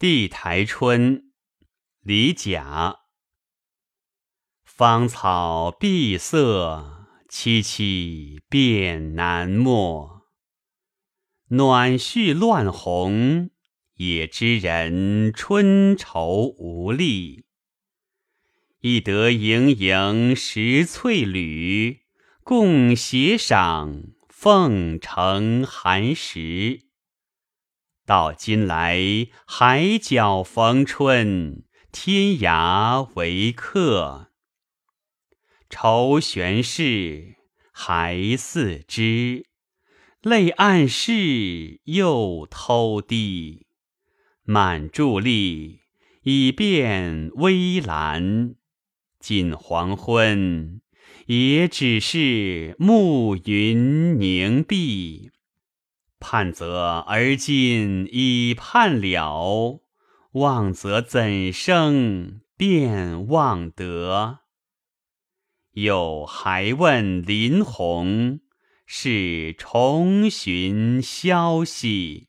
地台春，李甲。芳草碧色，萋萋遍南陌。暖絮乱红，也知人春愁无力。一得盈盈十翠缕，共携赏凤城寒食。到今来，海角逢春，天涯为客。愁悬事，还似知；泪暗室，又偷滴。满伫立，已变微澜；近黄昏，也只是暮云凝碧。盼则而今已盼了，望则怎生便望得？又还问林鸿，是重寻消息。